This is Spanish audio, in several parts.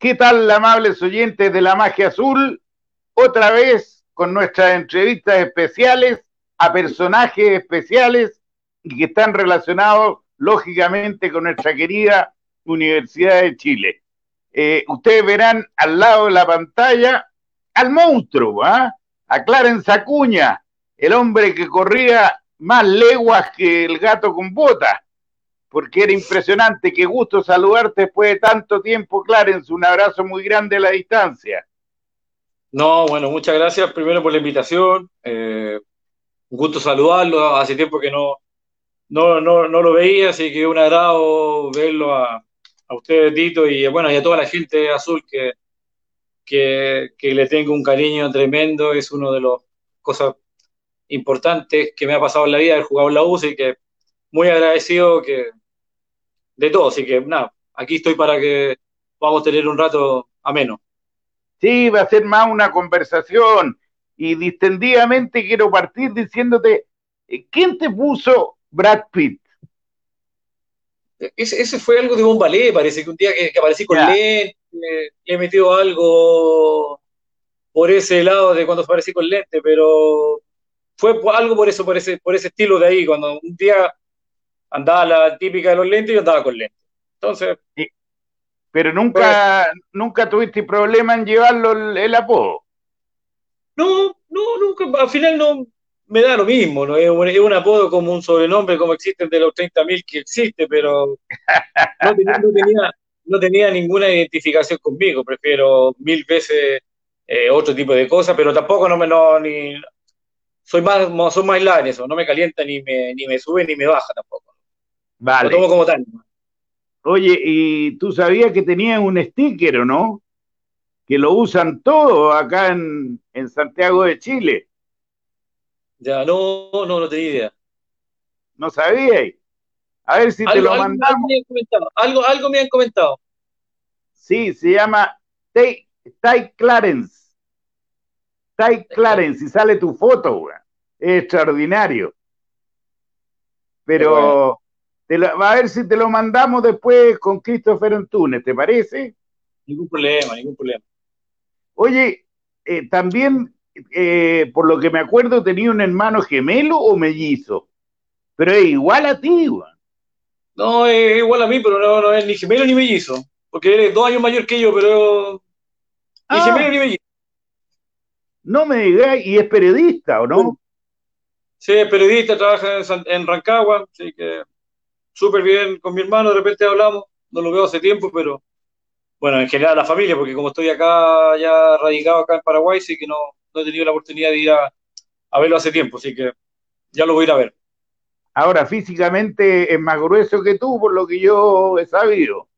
¿Qué tal, amables oyentes de la magia azul? Otra vez con nuestras entrevistas especiales a personajes especiales y que están relacionados, lógicamente, con nuestra querida Universidad de Chile. Eh, ustedes verán al lado de la pantalla al monstruo, ¿ah? a Clarence Acuña, el hombre que corría más leguas que el gato con botas, porque era impresionante. Qué gusto saludarte después de tanto tiempo, Clarence. Un abrazo muy grande a la distancia. No, bueno, muchas gracias primero por la invitación. Eh, un gusto saludarlo. Hace tiempo que no, no, no, no lo veía, así que un agrado verlo a, a usted, Tito, y bueno, y a toda la gente azul que, que, que le tengo un cariño tremendo. Es uno de los cosas importantes que me ha pasado en la vida, el jugador la UCI, que muy agradecido que de todo, así que nada, aquí estoy para que podamos tener un rato ameno. Sí, va a ser más una conversación y distendidamente quiero partir diciéndote, eh, ¿quién te puso Brad Pitt? Ese, ese fue algo de un ballet, parece que un día que, que aparecí con lente, le he metido algo por ese lado de cuando aparecí con lente, pero fue algo por eso, por ese, por ese estilo de ahí, cuando un día andaba la típica de los lentes y yo andaba con lentes. Entonces. Sí. Pero nunca, pues, nunca tuviste problema en llevarlo el, el, apodo. No, no, nunca, al final no me da lo mismo, ¿no? Es un, es un apodo como un sobrenombre, como existen de los 30.000 que existe, pero no tenía, no, tenía, no tenía, ninguna identificación conmigo, prefiero mil veces eh, otro tipo de cosas, pero tampoco no me no, ni, soy más, soy más en eso, no me calienta ni me, ni me sube ni me baja tampoco. Vale. Lo tomo como tal. Oye, ¿y tú sabías que tenían un sticker o no? Que lo usan todos acá en, en Santiago de Chile. Ya, no, no, no tenía idea. ¿No sabíais? A ver si algo, te lo algo, mandamos. Algo, algo, algo, me han comentado. Sí, se llama Ty, Ty Clarence. Ty Clarence, y sale tu foto, güey. Es extraordinario. Pero. Te lo, a ver si te lo mandamos después con Christopher Antunes, ¿te parece? Ningún problema, ningún problema. Oye, eh, también, eh, por lo que me acuerdo, tenía un hermano gemelo o mellizo, pero es igual a ti, güey. No, es igual a mí, pero no, no es ni gemelo ni mellizo, porque él es dos años mayor que yo, pero ni ah. gemelo ni mellizo. No me digáis, y es periodista, ¿o no? Sí, es periodista, trabaja en, en Rancagua, así que súper bien con mi hermano, de repente hablamos, no lo veo hace tiempo, pero bueno, en general la familia, porque como estoy acá, ya radicado acá en Paraguay, sí que no, no he tenido la oportunidad de ir a, a verlo hace tiempo, así que ya lo voy a ir a ver. Ahora, físicamente es más grueso que tú, por lo que yo he sabido.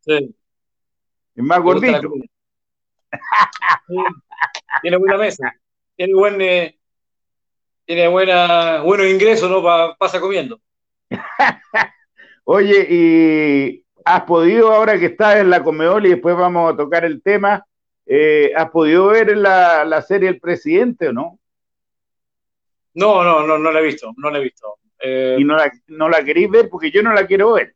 Sí. Es más gordito. Sí. Tiene buena mesa. Tiene buen, eh, tiene buena, buenos ingresos, ¿no? Pa, pasa comiendo. Oye, ¿y has podido, ahora que estás en la Comedol y después vamos a tocar el tema, eh, ¿has podido ver la, la, serie El Presidente o no? No, no, no, no la he visto, no la he visto. Eh, ¿Y no la, no la queréis ver? Porque yo no la quiero ver.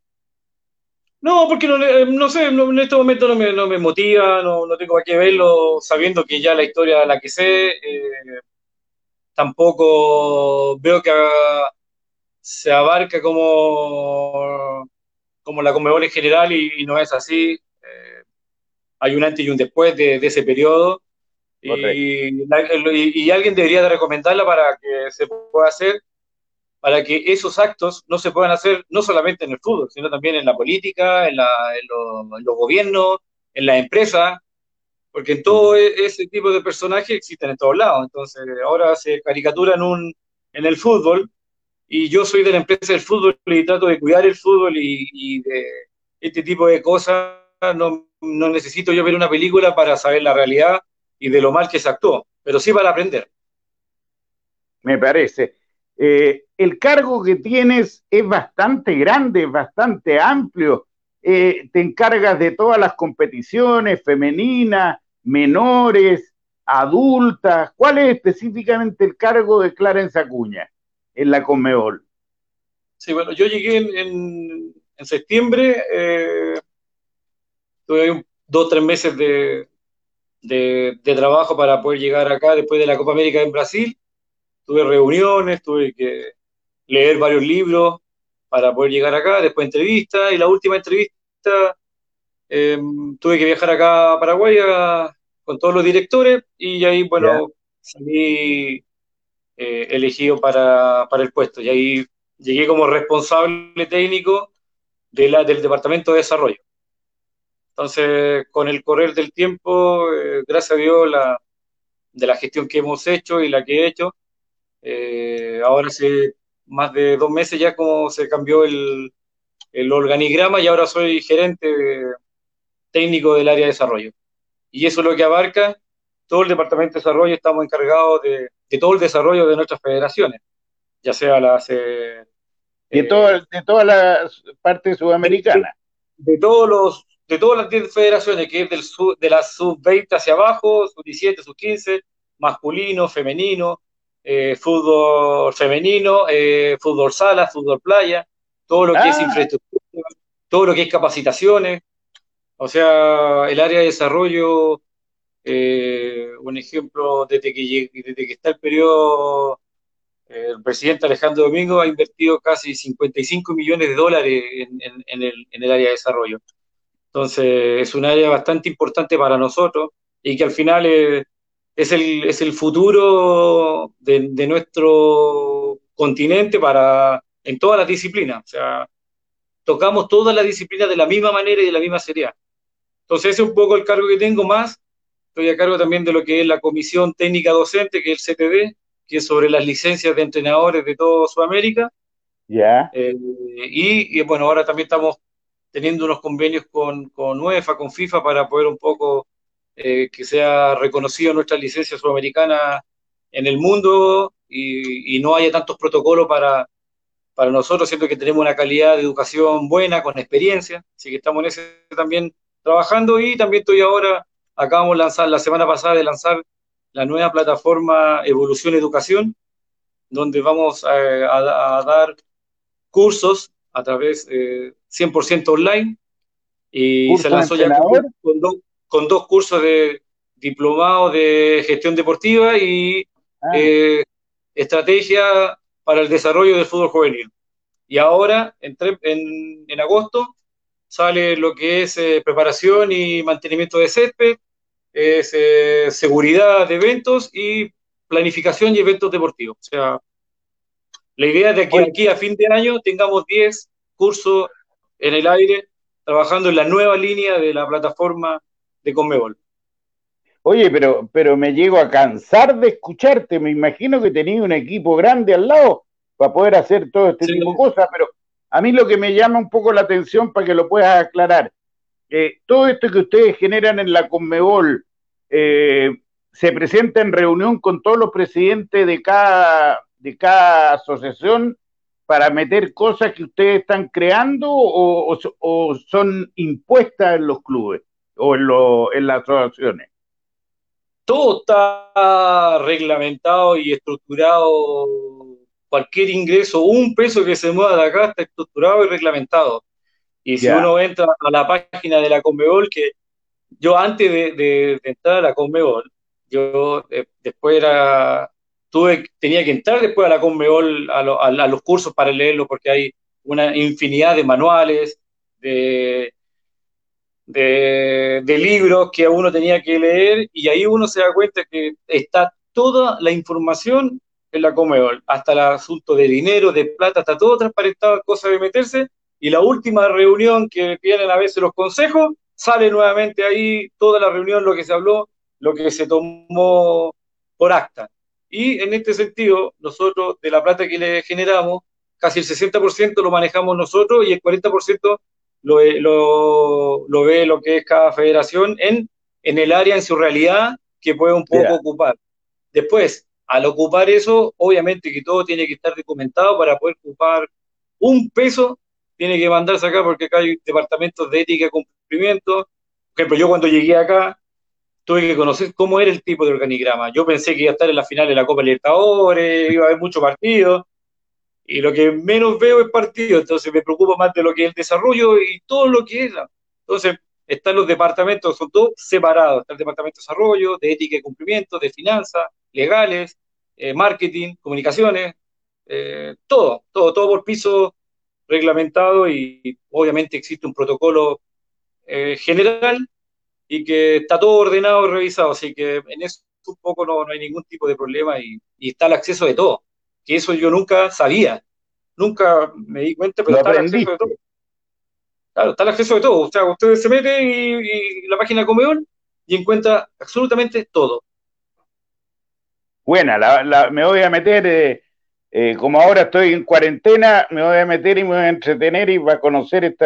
No, porque no, no sé, no, en este momento no me, no me motiva, no, no tengo para qué verlo, sabiendo que ya la historia la que sé, eh, tampoco veo que se abarca como, como la Conmebol en general y, y no es así. Eh, hay un antes y un después de, de ese periodo y, y, y, alguien debería de recomendarla para que se pueda hacer, para que esos actos no se puedan hacer no solamente en el fútbol, sino también en la política, en, la, en, lo, en los gobiernos, en las empresas, porque en todo ese tipo de personajes existen en todos lados. Entonces, ahora se caricatura en, un, en el fútbol y yo soy de la empresa del fútbol y trato de cuidar el fútbol y, de este tipo de cosas. No, no, necesito yo ver una película para saber la realidad y de lo mal que se actuó, pero sí para aprender. Me parece. Eh, el cargo que tienes es bastante grande, bastante amplio. Eh, te encargas de todas las competiciones femeninas, menores, adultas. ¿Cuál es específicamente el cargo de Clarence Acuña en la Conmebol? Sí, bueno, yo llegué en, en, en septiembre, eh, tuve un, dos, tres meses de, de, trabajo para poder llegar acá después de la Copa América en Brasil. Tuve reuniones, tuve que leer varios libros para poder llegar acá, después entrevistas, y la última entrevista em, tuve que viajar acá a Paraguay con todos los directores, y ahí, bueno, salí eh, elegido para, para, el puesto, y ahí llegué como responsable técnico de la, del Departamento de Desarrollo. Entonces, con el correr del tiempo, eh, gracias a Dios, la, de la gestión que hemos hecho y la que he hecho, eh, ahora hace más de dos meses ya como se cambió el, el organigrama y ahora soy gerente técnico del área de desarrollo. Y eso es lo que abarca todo el departamento de desarrollo, estamos encargados de, de todo el desarrollo de nuestras federaciones, ya sea las... Eh, de, de toda la parte sudamericana. De, de, todos los de todas las 10 federaciones, que es del de la sub-20 hacia abajo, sub-17, sub-15, masculino, femenino, eh, fútbol femenino, eh, fútbol sala, fútbol playa, todo lo que es ah. infraestructura, todo lo que es capacitaciones. O sea, el área de desarrollo, eh, un ejemplo, desde que, desde que está el periodo, el presidente Alejandro Domingo ha invertido casi 55 millones de dólares en, el, en el área de desarrollo. Entonces, es un área bastante importante para nosotros y que al final es, el, es el futuro de, nuestro continente para, en todas las disciplinas. O sea, tocamos todas las disciplinas de la misma manera y de la misma seriedad. Entonces, ese es un poco el cargo que tengo más. Estoy a cargo también de lo que es la Comisión Técnica Docente, que es el CTD, que es sobre las licencias de entrenadores de toda Sudamérica. Ya. Eh, y, bueno, ahora también estamos teniendo unos convenios con, con UEFA, con FIFA, para poder un poco eh, que sea reconocido nuestra licencia sudamericana en el mundo y, no haya tantos protocolos para, para nosotros, siento que tenemos una calidad de educación buena, con experiencia, así que estamos en ese también trabajando y también estoy ahora, acabamos de lanzar, la semana pasada de lanzar la nueva plataforma Evolución Educación, donde vamos a, a dar cursos a través de 100% online y se lanzó ya con, dos cursos de diplomado de gestión deportiva y ah. eh, estrategia para el desarrollo del fútbol juvenil. Y ahora, en, en, agosto, sale lo que es eh, preparación y mantenimiento de césped, es eh, seguridad de eventos y planificación y eventos deportivos. O sea, la idea es de que aquí a fin de año tengamos 10 cursos en el aire trabajando en la nueva línea de la plataforma de Conmebol. Oye, pero, pero me llego a cansar de escucharte. Me imagino que tenías un equipo grande al lado para poder hacer todo este tipo de cosas, pero a mí lo que me llama un poco la atención para que lo puedas aclarar, eh, todo esto que ustedes generan en la Conmebol, eh, se presenta en reunión con todos los presidentes de cada de cada asociación para meter cosas que ustedes están creando o, son impuestas en los clubes o en, en las asociaciones? Todo está reglamentado y estructurado. Cualquier ingreso, un peso que se mueva de acá está estructurado y reglamentado. Y si uno entra a la página de la Conmebol, que yo antes de, entrar a la Conmebol, yo eh, después era tuve, tenía que entrar después a la Conmebol, a, los cursos para leerlo, porque hay una infinidad de manuales, de, de, libros que uno tenía que leer, y ahí uno se da cuenta que está toda la información en la Conmebol, hasta el asunto de dinero, de plata, está todo transparentado, cosa de meterse, y la última reunión que tienen a veces los consejos, sale nuevamente ahí toda la reunión, lo que se habló, lo que se tomó por acta. Y en este sentido, nosotros de la plata que le generamos, casi el 60% lo manejamos nosotros y el 40% lo, lo, lo, ve lo que es cada federación en, en el área, en su realidad, que puede un poco ocupar. Después, al ocupar eso, obviamente que todo tiene que estar documentado para poder ocupar un peso, tiene que mandarse acá porque acá hay departamentos de ética y cumplimiento. Por ejemplo, yo cuando llegué acá, tuve que conocer cómo era el tipo de organigrama. Yo pensé que iba a estar en la final de la Copa Libertadores, iba a haber muchos partidos, y lo que menos veo es partido, entonces me preocupa más de lo que es el desarrollo y todo lo que es. Entonces, están los departamentos, son todos separados. Está el departamento de desarrollo, de ética y cumplimiento, de finanzas, legales, eh, marketing, comunicaciones, eh, todo, todo, todo por piso reglamentado y, obviamente existe un protocolo eh, general y que está todo ordenado y revisado, así que en eso un poco no, no hay ningún tipo de problema y, y, está el acceso de todo, que eso yo nunca sabía, nunca me di cuenta, pero está el acceso de todo. Claro, está el acceso de todo. O sea, usted se mete y, la página Comeón y encuentra absolutamente todo. Buena, me voy a meter, eh, eh, como ahora estoy en cuarentena, me voy a meter y me voy a entretener y voy a conocer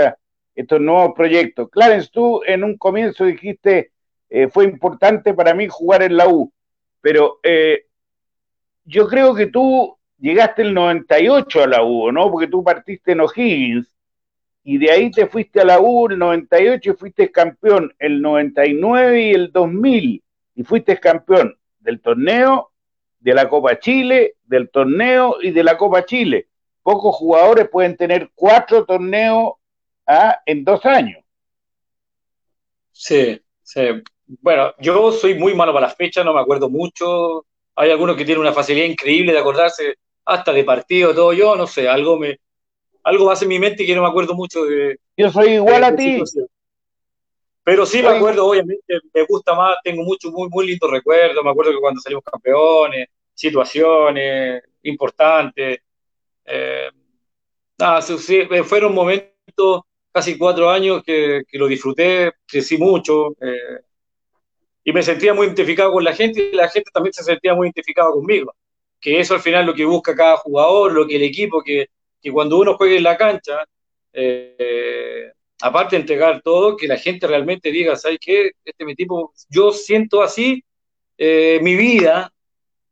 estos nuevos proyectos. Clarence, tú en un comienzo dijiste, eh, fue importante para mí jugar en la U, pero yo creo que tú llegaste el 98 a la U, ¿no? Porque tú partiste en O'Higgins y de ahí te fuiste a la U el 98 y fuiste campeón el 99 y el 2000 y fuiste campeón del torneo, de la Copa Chile, del torneo y de la Copa Chile. Pocos jugadores pueden tener cuatro torneos ¿ah? en dos años. Sí, sí. Bueno, yo soy muy malo para las fechas, no me acuerdo mucho. Hay algunos que tienen una facilidad increíble de acordarse hasta de partido, todo. Yo no sé, algo me, algo hace en mi mente que no me acuerdo mucho de. Yo soy igual a ti. Pero sí me acuerdo, obviamente, me gusta más, tengo muchos muy, muy lindos recuerdos. Me acuerdo que cuando salimos campeones, situaciones importantes. Eh, nada, eh, fueron momentos, casi cuatro años, que, lo disfruté, crecí mucho. Eh, y me sentía muy identificado con la gente y la gente también se sentía muy identificada conmigo. Que eso al final lo que busca cada jugador, lo que el equipo, que que cuando uno juegue en la cancha, eh, aparte de entregar todo, que la gente realmente diga, ¿sabes qué? Este mi tipo, yo siento así mi vida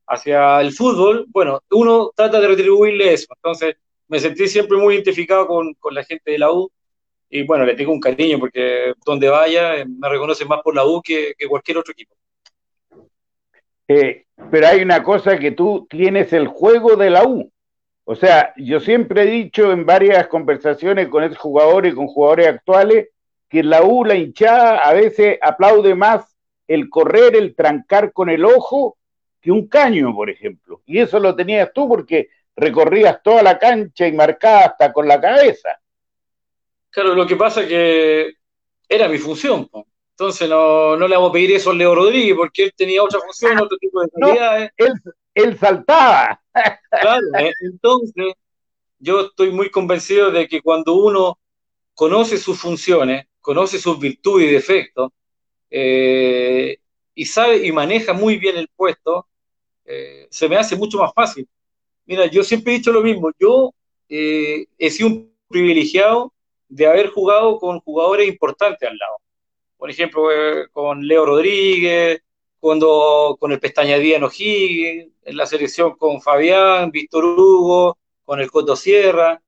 hacia el fútbol, bueno, uno trata de retribuirle eso. Entonces, me sentí siempre muy identificado con, la gente de la U y bueno, le tengo un cariño porque donde vaya eh, me reconocen más por la U que, cualquier otro equipo. pero hay una cosa que tú tienes el juego de la U. O sea, yo siempre he dicho en varias conversaciones con ex jugadores y con jugadores actuales que la U, la hinchada, a veces aplaude más el correr, el trancar con el ojo que un caño, por ejemplo. Y eso lo tenías tú porque recorrías toda la cancha y marcabas hasta con la cabeza. Claro, lo que pasa es que era mi función. Entonces no, no, le vamos a pedir eso a Leo Rodríguez porque él tenía otra función, otro tipo de actividades. él, él saltaba. Claro, eh, entonces yo estoy muy convencido de que cuando uno conoce sus funciones, conoce sus virtudes y defectos, eh, y sabe y maneja muy bien el puesto, eh, se me hace mucho más fácil. Mira, yo siempre he dicho lo mismo, yo he sido un privilegiado de haber jugado con jugadores importantes al lado. Por ejemplo, con Leo Rodríguez, cuando con el Pestañadía en O'Higgins, en la selección con Fabián, Víctor Hugo, con el Coto Sierra.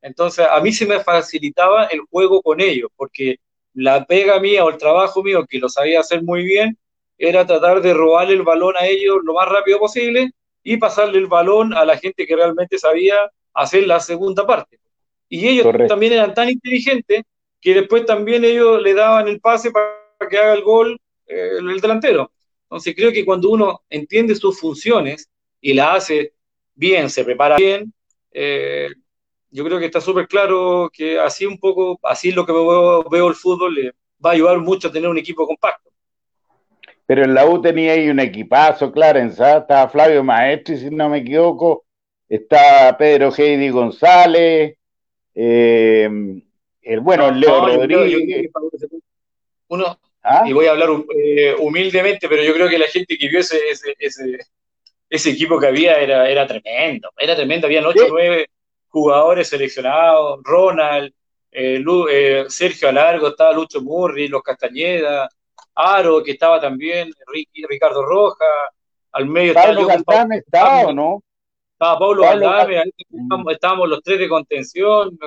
Entonces, a mí se me facilitaba el juego con ellos, porque la pega mía o el trabajo mío, que lo sabía hacer muy bien, era tratar de robarle el balón a ellos lo más rápido posible y pasarle el balón a la gente que realmente sabía hacer la segunda parte. Y ellos también eran tan inteligentes que después también ellos le daban el pase para que haga el gol eh, el delantero. Entonces creo que cuando uno entiende sus funciones y la hace bien, se prepara bien, eh, yo creo que está súper claro que así un poco, así lo que veo, el fútbol, le va a ayudar mucho a tener un equipo compacto. Pero en la U tenía ahí un equipazo, Clarence, ¿ah? estaba Flavio Maestri, si no me equivoco, está Pedro Heidi González, eh, el bueno, Leo Rodríguez. uno, ¿Ah? Y voy a hablar eh, humildemente, pero yo creo que la gente que vio ese, ese, equipo que había era, era tremendo. Era tremendo. Habían 8 o 9 jugadores seleccionados. Ronald, eh, eh, Sergio Alargo, estaba Lucho Murri, Los Castañeda, Aro, que estaba también, Ricardo Roja. Al medio Pablo estaba, ¿o no? Estaba Pablo, Galdame, estábamos los tres de contención.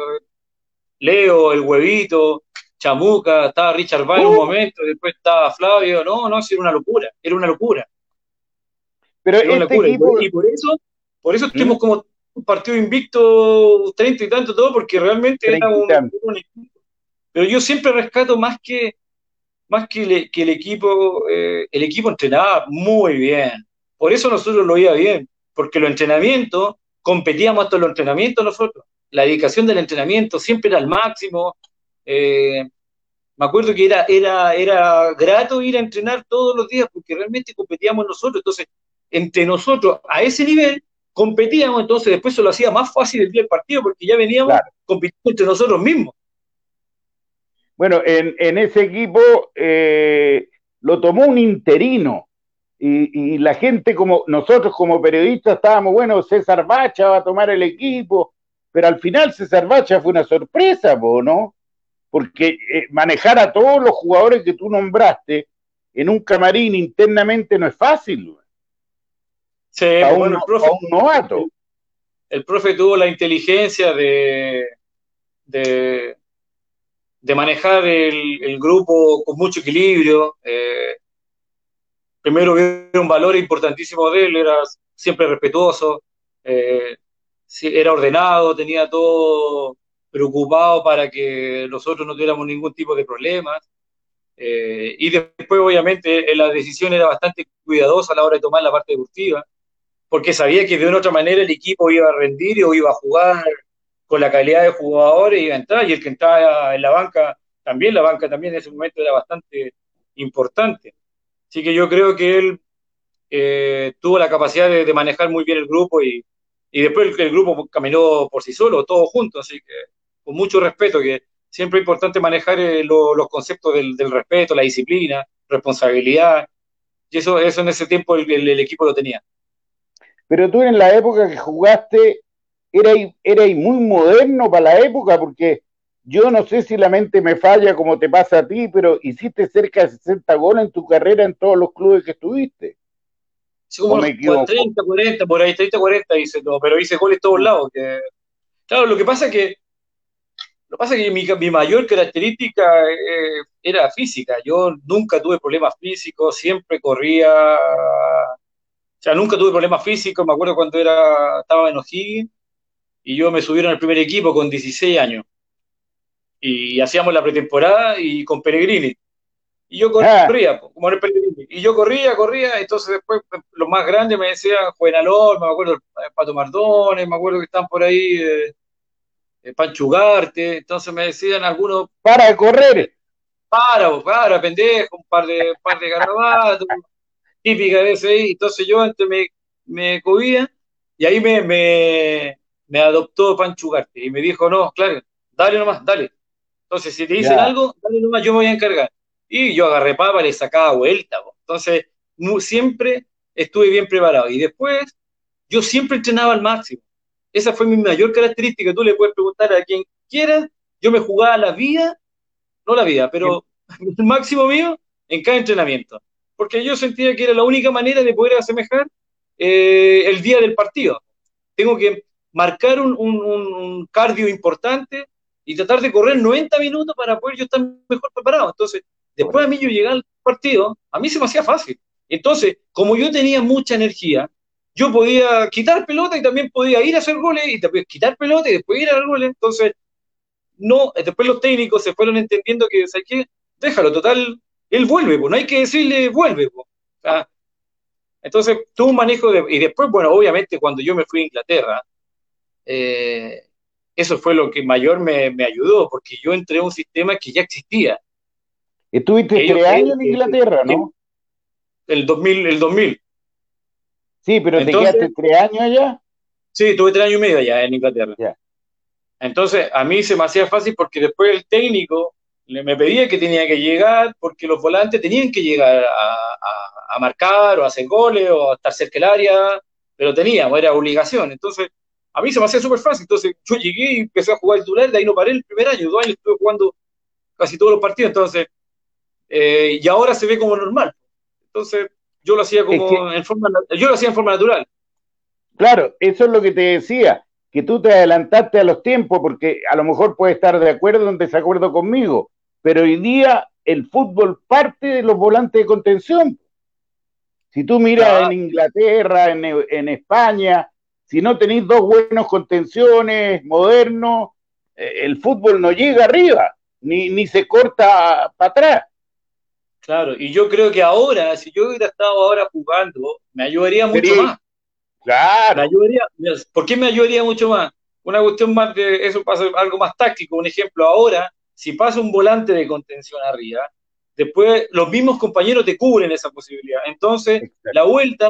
Leo, el huevito, Chamuca, estaba Richard Bay en un uh. momento, después estaba Flavio, no, no, era una locura, era una locura. Pero este y, por, eso, por eso tenemos ¿Mm? como un partido invicto, 30 y tanto todo, porque realmente era un, equipo. Pero yo siempre rescato más que más que, que el equipo, eh, el equipo entrenaba muy bien. Por eso nosotros lo iba bien, porque los entrenamientos, competíamos hasta los entrenamientos nosotros. La dedicación del entrenamiento siempre era al máximo. Eh, me acuerdo que era, era, era grato ir a entrenar todos los días porque realmente competíamos nosotros. Entonces, entre nosotros a ese nivel competíamos, entonces después se lo hacía más fácil el día del partido porque ya veníamos compitiendo entre nosotros mismos. Bueno, en, ese equipo eh, lo tomó un interino y, la gente como nosotros como periodistas estábamos, bueno, César Bacha va a tomar el equipo, pero al final César Bacha fue una sorpresa, ¿no? Porque eh, manejar a todos los jugadores que tú nombraste en un camarín internamente no es fácil. Sí, bueno, el profe, un novato. El, profe tuvo la inteligencia de, de, de manejar el, grupo con mucho equilibrio. Eh, primero vieron un valor importantísimo de él, era siempre respetuoso, eh, era ordenado, tenía todo preocupado para que nosotros no tuviéramos ningún tipo de problemas. Eh, y después, obviamente, la decisión era bastante cuidadosa a la hora de tomar la parte deportiva, porque sabía que de una u otra manera el equipo iba a rendir o iba a jugar con la calidad de jugadores y a entrar, y el que entraba en la banca, también la banca también en ese momento era bastante importante. Así que yo creo que él eh, tuvo la capacidad de, manejar muy bien el grupo y, después el, grupo caminó por sí solo, todos juntos, así que con mucho respeto, que siempre es importante manejar eh, los conceptos del, respeto, la disciplina, responsabilidad, y eso, eso en ese tiempo el equipo lo tenía. Pero tú en la época que jugaste era, era muy moderno para la época, porque yo no sé si la mente me falla como te pasa a ti, pero hiciste cerca de 60 goles en tu carrera en todos los clubes que estuviste. Sí, como 30, 40, por ahí, 30, 40 hice todo, pero hice goles todos lados. Que... Claro, lo que pasa es que lo que pasa es que mi, mi mayor característica eh, era física. Yo nunca tuve problemas físicos, siempre corría. O sea, nunca tuve problemas físicos. Me acuerdo cuando era, estaba en O'Higgins y yo me subieron al primer equipo con 16 años. Y hacíamos la pretemporada y con Peregrini. Y yo corría, ah. como el Peregrini. Y yo corría, corría, entonces después los más grandes me decían Juvenalor, me acuerdo Pato Mardones, me acuerdo que están por ahí eh, eh Panchugarte, entonces me decían algunos... Para de correr. Para, para, pendejo, un par de, un par de garabatos, típica de ese ahí. Entonces yo antes me, me cubía y ahí me, me, me adoptó Panchugarte y me dijo, no, claro, dale nomás, dale. Entonces, si te dicen algo, dale nomás, yo me voy a encargar. Y yo agarré papa, le sacaba vuelta. Entonces, siempre estuve bien preparado. Y después, yo siempre entrenaba al máximo. Esa fue mi mayor característica. Tú le puedes preguntar a quien quiera, yo me jugaba la vida, no la vida, pero el máximo mío en cada entrenamiento. Porque yo sentía que era la única manera de poder asemejar eh, el día del partido. Tengo que marcar un, cardio importante y tratar de correr 90 minutos para poder yo estar mejor preparado. Entonces, después a mí yo llegar al partido, a mí se me hacía fácil. Entonces, como yo tenía mucha energía, yo podía quitar pelota y también podía ir a hacer goles y después quitar pelota y después ir a hacer goles. Entonces, no, después los técnicos se fueron entendiendo que, ¿sabes qué? Déjalo, total, él vuelve, pues, no hay que decirle vuelve. Pues. entonces, tuvo un manejo de... Y después, bueno, obviamente cuando yo me fui a Inglaterra, eh, eso fue lo que mayor me, ayudó, porque yo entré a un sistema que ya existía. Estuviste tres años en Inglaterra, ¿no? El 2000, el 2000. Sí, pero te quedaste tres años allá. Sí, tuve tres años y medio allá en Inglaterra. Entonces, a mí se me hacía fácil porque después el técnico me pedía que tenía que llegar, porque los volantes tenían que llegar a, marcar o a hacer goles o a estar cerca del área, pero teníamos, era obligación. Entonces, a mí se me hacía súper fácil. Entonces yo llegué y empecé a jugar el titular, de ahí no paré el primer año, dos años estuve jugando casi todos los partidos, entonces, eh, y ahora se ve como normal. Entonces yo lo hacía como en forma, yo lo hacía en forma natural. Claro, eso es lo que te decía, que tú te adelantaste a los tiempos, porque a lo mejor puedes estar de acuerdo o en desacuerdo conmigo, pero hoy día el fútbol parte de los volantes de contención. Si tú miras en Inglaterra, en, en España, si no tenéis dos buenos contenciones modernos, eh, el fútbol no llega arriba, ni, ni se corta para atrás. Claro, y yo creo que ahora, si yo hubiera estado ahora jugando, me ayudaría mucho más. Claro. ¿Por qué me ayudaría mucho más? Una cuestión más de, eso pasa algo más táctico. Un ejemplo, ahora, si pasa un volante de contención arriba, después los mismos compañeros te cubren esa posibilidad. Entonces, la vuelta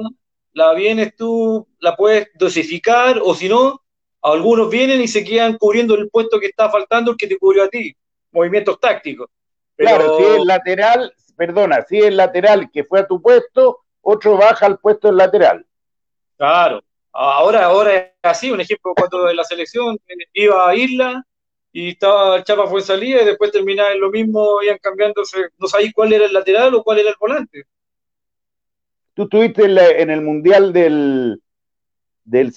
la vienes tú, la puedes dosificar, o si no, algunos vienen y se quedan cubriendo el puesto que está faltando, el que te cubrió a ti. Movimientos tácticos. Claro, si es lateral, perdona, si es lateral que fue a tu puesto, otro baja al puesto del lateral. Claro. Ahora, ahora es así, un ejemplo, cuando en la selección iba a Isla y estaba el Chapa fue salida y después terminaba en lo mismo, iban cambiándose, no sabéis cuál era el lateral o cuál era el volante. Tú estuviste en, el Mundial del, del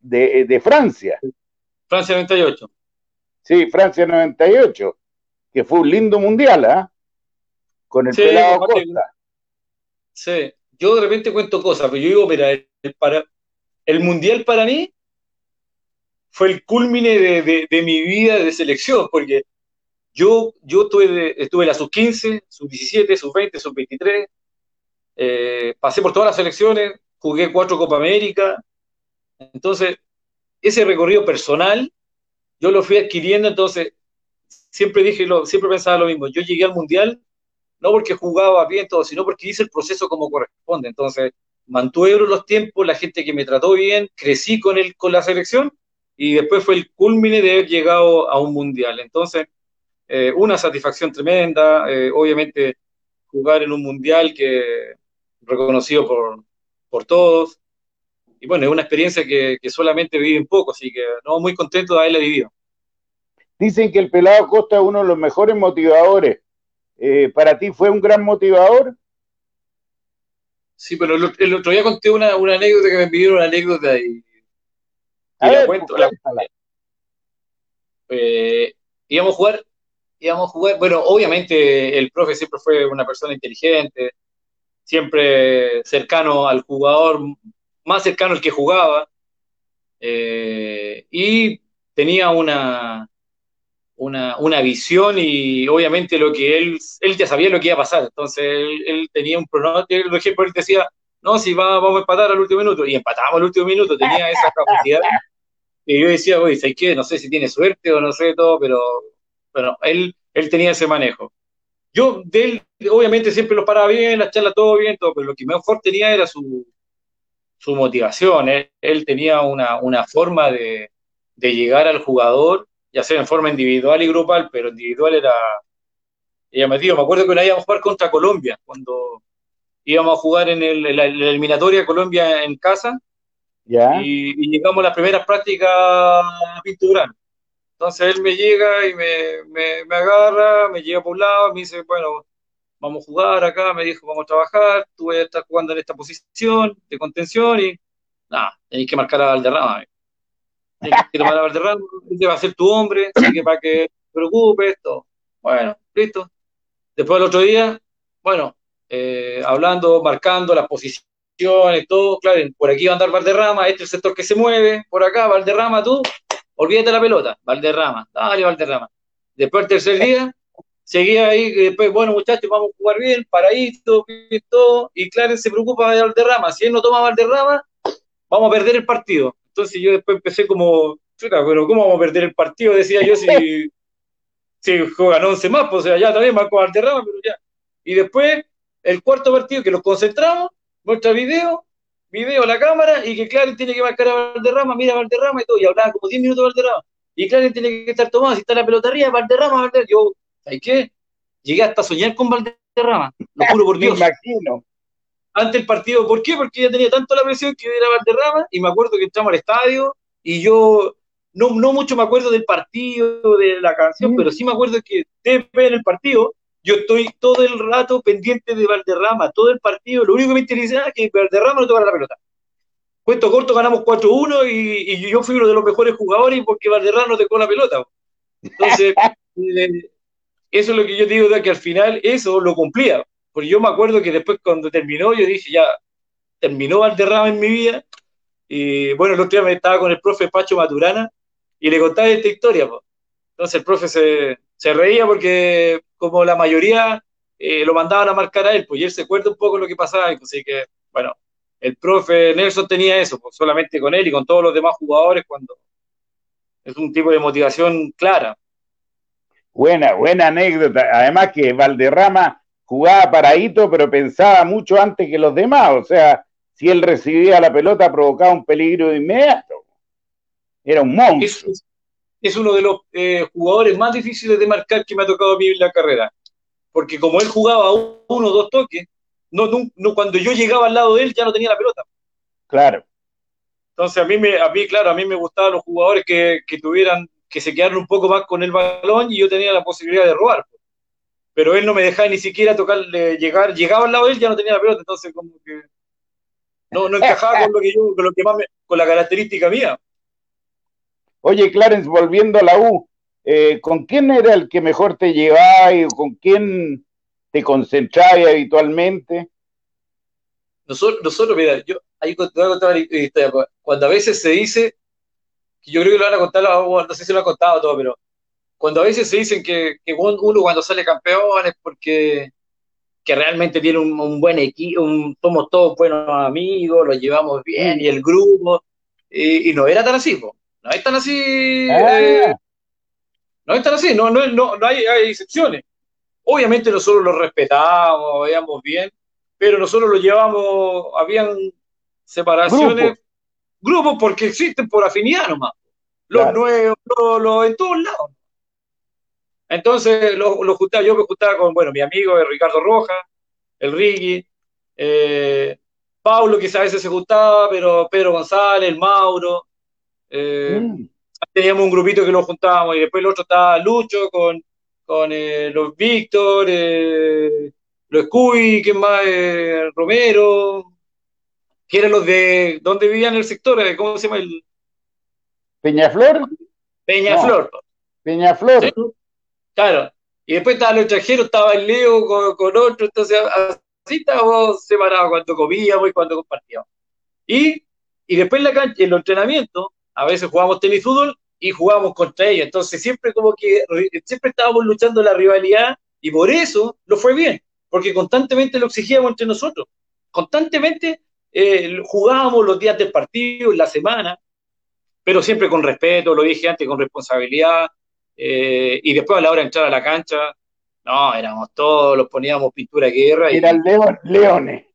de, de Francia. Francia 98. Sí, Francia 98, que fue un lindo mundial, ¿ah? Con el pelado Costa. Sí, yo de repente cuento cosas, pero yo digo, mira, el, para, el mundial para mí fue el culmine de, de, mi vida de selección, porque yo, yo estuve, estuve en la sub-15, sub-17, sub-20, sub-23, pasé por todas las selecciones, jugué cuatro Copa América, entonces ese recorrido personal yo lo fui adquiriendo, entonces siempre dije, lo, siempre pensaba lo mismo, yo llegué al Mundial no porque jugaba bien todo, sino porque hice el proceso como corresponde, entonces mantuve los tiempos, la gente que me trató bien, crecí con, el, con la selección y después fue el culmine de haber llegado a un mundial. Entonces, eh, una satisfacción tremenda, eh, obviamente jugar en un mundial que reconocido por, por todos. Y bueno, es una experiencia que, que solamente viven poco, así que no muy contento de haberla vivido. Dicen que el pelado Costa es uno de los mejores motivadores. Eh, ¿Para ti fue un gran motivador? Sí, pero el, otro día conté una, una, anécdota que me pidieron una anécdota y, la cuento. Eh, íbamos a jugar, íbamos a jugar, bueno, obviamente el profe siempre fue una persona inteligente, siempre cercano al jugador, más cercano al que jugaba, eh, y tenía una, una, una, visión y obviamente lo que él, él ya sabía lo que iba a pasar, entonces él, tenía un pronóstico, por ejemplo, él decía, no, si va, vamos a empatar al último minuto, y empatábamos al último minuto, tenía esa capacidad, y yo decía, oye, ¿sabes qué? No sé si tiene suerte o no sé todo, pero bueno, él, él tenía ese manejo. Yo de él, obviamente siempre lo paraba bien, la charla todo bien, todo, pero lo que mejor tenía era su, su motivación, él, él tenía una, una forma de, de llegar al jugador ya sea en forma individual y grupal, pero individual era llamativo. Me acuerdo que una íbamos a jugar contra Colombia, cuando íbamos a jugar en, el, la, eliminatoria Colombia en casa, Y, llegamos a las primeras prácticas a pintura. Entonces él me llega y me, me, me, agarra, me llega por un lado, me dice, bueno, vamos a jugar acá, me dijo, vamos a trabajar, tú vas a estar jugando en esta posición de contención y nada, tenéis que marcar a Valderrama tienes que tomar a Valderrama, este va a ser tu hombre, así que para que te preocupes, todo. Bueno, listo. Después del otro día, bueno, eh, hablando, marcando las posiciones, todo, claro, por aquí va a andar Valderrama, este es el sector que se mueve, por acá, Valderrama, tú, olvídate la pelota, Valderrama, dale Valderrama. Después el tercer día, seguía ahí, después, bueno muchachos, vamos a jugar bien, paradito, todo, y Clarence se preocupa de Valderrama, si él no toma Valderrama, vamos a perder el partido. Entonces yo después empecé como, pero ¿cómo vamos a perder el partido? Decía yo si, si juegan 11 más, pues o sea, ya también marcó Valderrama, pero ya. Y después, el cuarto partido que nos concentramos, muestra video, video a la cámara, y que Clarence tiene que marcar a Valderrama, mira a Valderrama y todo, y hablaba como 10 minutos de Valderrama. Y Clarence tiene que estar tomado, si está la pelota arriba, Valderrama, Valderrama. Yo, ¿sabes qué? Llegué hasta a soñar con Valderrama, lo juro por Dios. Me imagino ante el partido. ¿Por qué? Porque ya tenía tanto la presión que era Valderrama y me acuerdo que entramos al estadio y yo no, no mucho me acuerdo del partido, de la canción, mm. pero sí me acuerdo que después en el partido yo estoy todo el rato pendiente de Valderrama, todo el partido, lo único que me interesa es que Valderrama no tocara la pelota. Cuento corto, ganamos 4-1 y, y, yo fui uno de los mejores jugadores porque Valderrama no tocó la pelota. Entonces, eh, eso es lo que yo digo, de que al final eso lo cumplía. Porque yo me acuerdo que después cuando terminó, yo dije, ya, terminó Valderrama en mi vida. Y bueno, el otro día me estaba con el profe Pacho Maturana y le contaba esta historia. Entonces el profe se, se, reía porque como la mayoría eh, lo mandaban a marcar a él, pues y él se acuerda un poco de lo que pasaba, así que, bueno, el profe Nelson tenía eso, pues, solamente con él y con todos los demás jugadores cuando es un tipo de motivación clara. Buena, buena anécdota. Además que Valderrama jugaba paradito, pero pensaba mucho antes que los demás. O sea, si él recibía la pelota provocaba un peligro inmediato. Era un monstruo. Es, uno de los eh, jugadores más difíciles de marcar que me ha tocado a mí en la carrera. Porque como él jugaba uno o dos toques, no, no, cuando yo llegaba al lado de él ya no tenía la pelota. Claro. Entonces a mí, me, a mí claro, a mí me gustaban los jugadores que, que tuvieran, que se quedaran un poco más con el balón y yo tenía la posibilidad de robar. Pero él no me dejaba ni siquiera tocarle, llegar, llegaba al lado de él ya no tenía la pelota, entonces como que no, no encajaba con lo que yo, con lo que más me, con la característica mía. Oye, Clarence, volviendo a la U, eh, ¿con quién era el que mejor te llevaba y con quién te concentrabas habitualmente? Nosotros, nosotros, mira, yo ahí. Cuando a veces se dice, que yo creo que lo van a contar, no sé si lo han contado todo, pero cuando a veces se dicen que, que uno cuando sale campeón es porque que realmente tiene un, buen equipo, somos todos buenos amigos, lo llevamos bien y el grupo, y, no era tan así, no es tan así, ah. eh, no es tan así, no, no, no, no hay, hay, excepciones. Obviamente nosotros lo respetábamos, veíamos bien, pero nosotros lo llevamos, habían separaciones, grupos, porque existen por afinidad nomás, los nuevos, los, en todos lados. Entonces lo, lo juntaba, yo me juntaba con, bueno, mi amigo Ricardo Rojas, el Ricky, eh, Paulo quizás a veces se juntaba, pero Pedro González, el Mauro, eh, mm. teníamos un grupito que nos juntábamos y después el otro estaba Lucho con, con eh, los Víctor, los Scooby, ¿quién más? Romero, que eran los de, ¿dónde vivían el sector? ¿Cómo se llama el? Peñaflor. Peñaflor. Peñaflor. Claro. Y después estaba el extranjero, estaba el Leo con, otro, entonces así estábamos separados cuando comíamos y cuando compartíamos. Y, y después en la cancha, en los entrenamientos, a veces jugábamos tenis fútbol y jugábamos contra ellos. Entonces siempre como que siempre estábamos luchando la rivalidad y por eso lo fue bien, porque constantemente lo exigíamos entre nosotros. Constantemente eh, jugábamos los días del partido, la semana, pero siempre con respeto, lo dije antes, con responsabilidad, eh, y después a la hora de entrar a la cancha, no, éramos todos, los poníamos pintura de guerra. Y, Eran león, leones.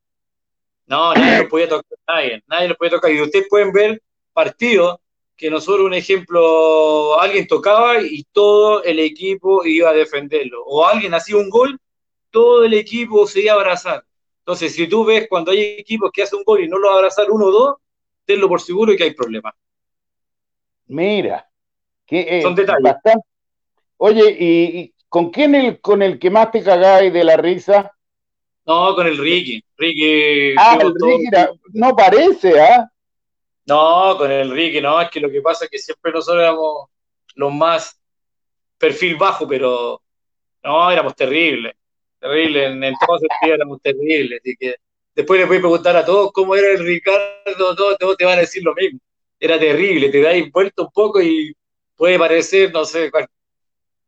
No, nadie los podía tocar, nadie, nadie los podía tocar. Y ustedes pueden ver partidos que nosotros, un ejemplo, alguien tocaba y todo el equipo iba a defenderlo. O alguien hacía un gol, todo el equipo se iba a abrazar. Entonces, si tú ves cuando hay equipos que hacen un gol y no lo va a abrazar uno o dos, tenlo por seguro que hay problemas. Mira, que, son detalles. Oye, ¿y, con quién el, con el que más te cagáis de la risa? No, con el Ricky. Ricky. Ah, el Ricky no parece, ¿ah? No, con el Ricky, no, es que lo que pasa es que siempre nosotros éramos los más perfil bajo, pero no, éramos terribles, terribles, en, en todo sentido éramos terribles, así que después les voy a preguntar a todos cómo era el Ricardo, todos, te van a decir lo mismo, era terrible, te dais vuelto un poco y puede parecer, no sé,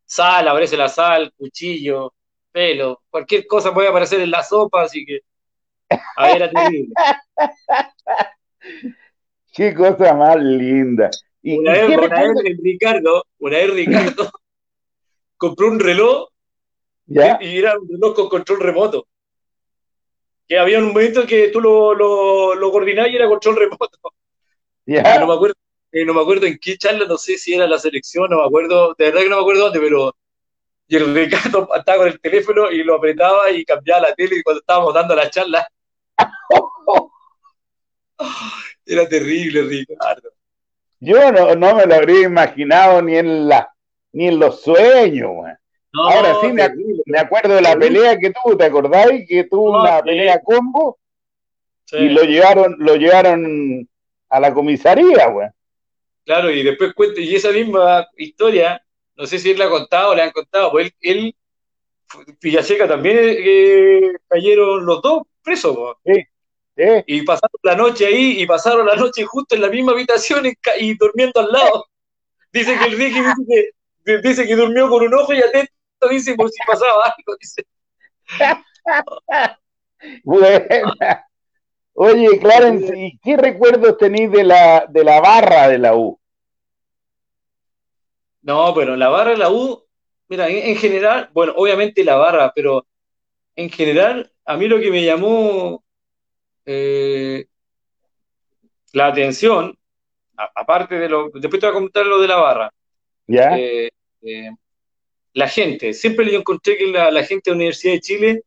sal, aparece la sal, cuchillo, pelo, cualquier cosa puede aparecer en la sopa, así que a era terrible. Qué cosa más linda. ¿Y, una, vez, Ricardo, una vez Ricardo compró un reloj y era un reloj con control remoto. Que había un momento que tú lo, lo, lo coordinabas y era control remoto. No me acuerdo eh, no me acuerdo en qué charla, no sé si era la selección, no me acuerdo, de verdad que no me acuerdo dónde, pero y el Ricardo estaba con el teléfono y lo apretaba y cambiaba la tele cuando estábamos dando la charla. Era terrible, Ricardo. Yo no, no, me lo habría imaginado ni en la ni en los sueños, Ahora sí me, acuerdo de la pelea que tuvo, ¿te acordáis? Que tuvo una pelea combo y lo llevaron, lo llevaron a la comisaría, güey. Claro, y después cuento, y esa misma historia, no sé si él la ha contado o le han contado, pues él, él Villaseca también eh, cayeron los dos presos, sí, y pasaron la noche ahí, y pasaron la noche justo en la misma habitación y, durmiendo al lado. Dice que el Ricky dice que, dice que durmió con un ojo y atento, dice por si pasaba algo, dice. Buena. Oye, Clarence, ¿y qué recuerdos tenéis de la, de la barra de la U? No, pero la barra de la U, mira, en, general, bueno, obviamente la barra, pero en general, a mí lo que me llamó eh, la atención, aparte de lo, después te voy a comentar lo de la barra. ¿Ya? Eh, eh, la gente, siempre yo encontré que la, gente de la Universidad de Chile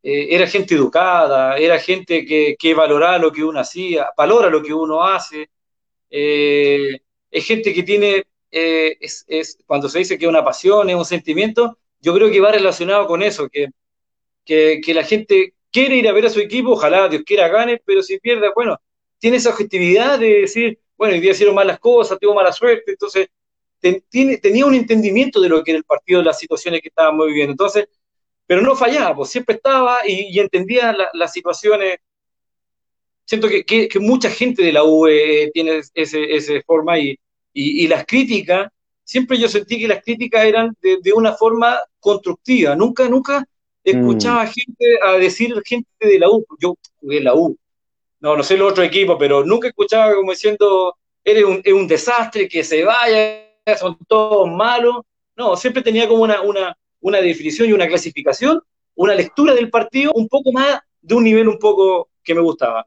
era gente educada, era gente que, valoraba lo que uno hacía, valora lo que uno hace, es gente que tiene, es, cuando se dice que es una pasión, es un sentimiento, yo creo que va relacionado con eso, que, que la gente quiere ir a ver a su equipo, ojalá Dios quiera gane, pero si pierde, bueno, tiene esa objetividad de decir, bueno, hoy día hicieron malas cosas, tuvo mala suerte, entonces tenía un entendimiento de lo que era el partido, las situaciones que estábamos viviendo, entonces, pero no fallaba, pues siempre estaba y, entendía las situaciones. Siento que, mucha gente de la UE tiene esa forma y, y, las críticas, siempre yo sentí que las críticas eran de, de una forma constructiva, nunca, nunca escuchaba mm. gente a decir gente de la U, yo jugué en la U, no, no sé el otro equipo, pero nunca escuchaba como diciendo, eres un, es un desastre, que se vaya, son todos malos. No, siempre tenía como una, una, una definición y una clasificación, una lectura del partido un poco más de un nivel un poco que me gustaba.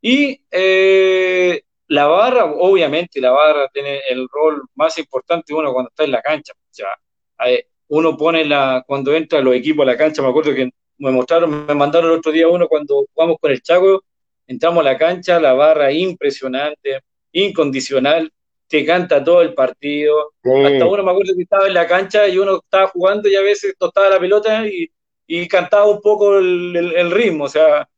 Y eh, la barra, obviamente, la barra tiene el rol más importante uno cuando está en la cancha. O sea, uno pone la, cuando entra los equipos a la cancha, me acuerdo que me mostraron, me mandaron el otro día uno cuando jugamos con el Chaco, entramos a la cancha, la barra impresionante, incondicional, te canta todo el partido. Hasta uno me acuerdo que estaba en la cancha y uno estaba jugando y a veces tostaba la pelota y, cantaba un poco el, ritmo. O sea,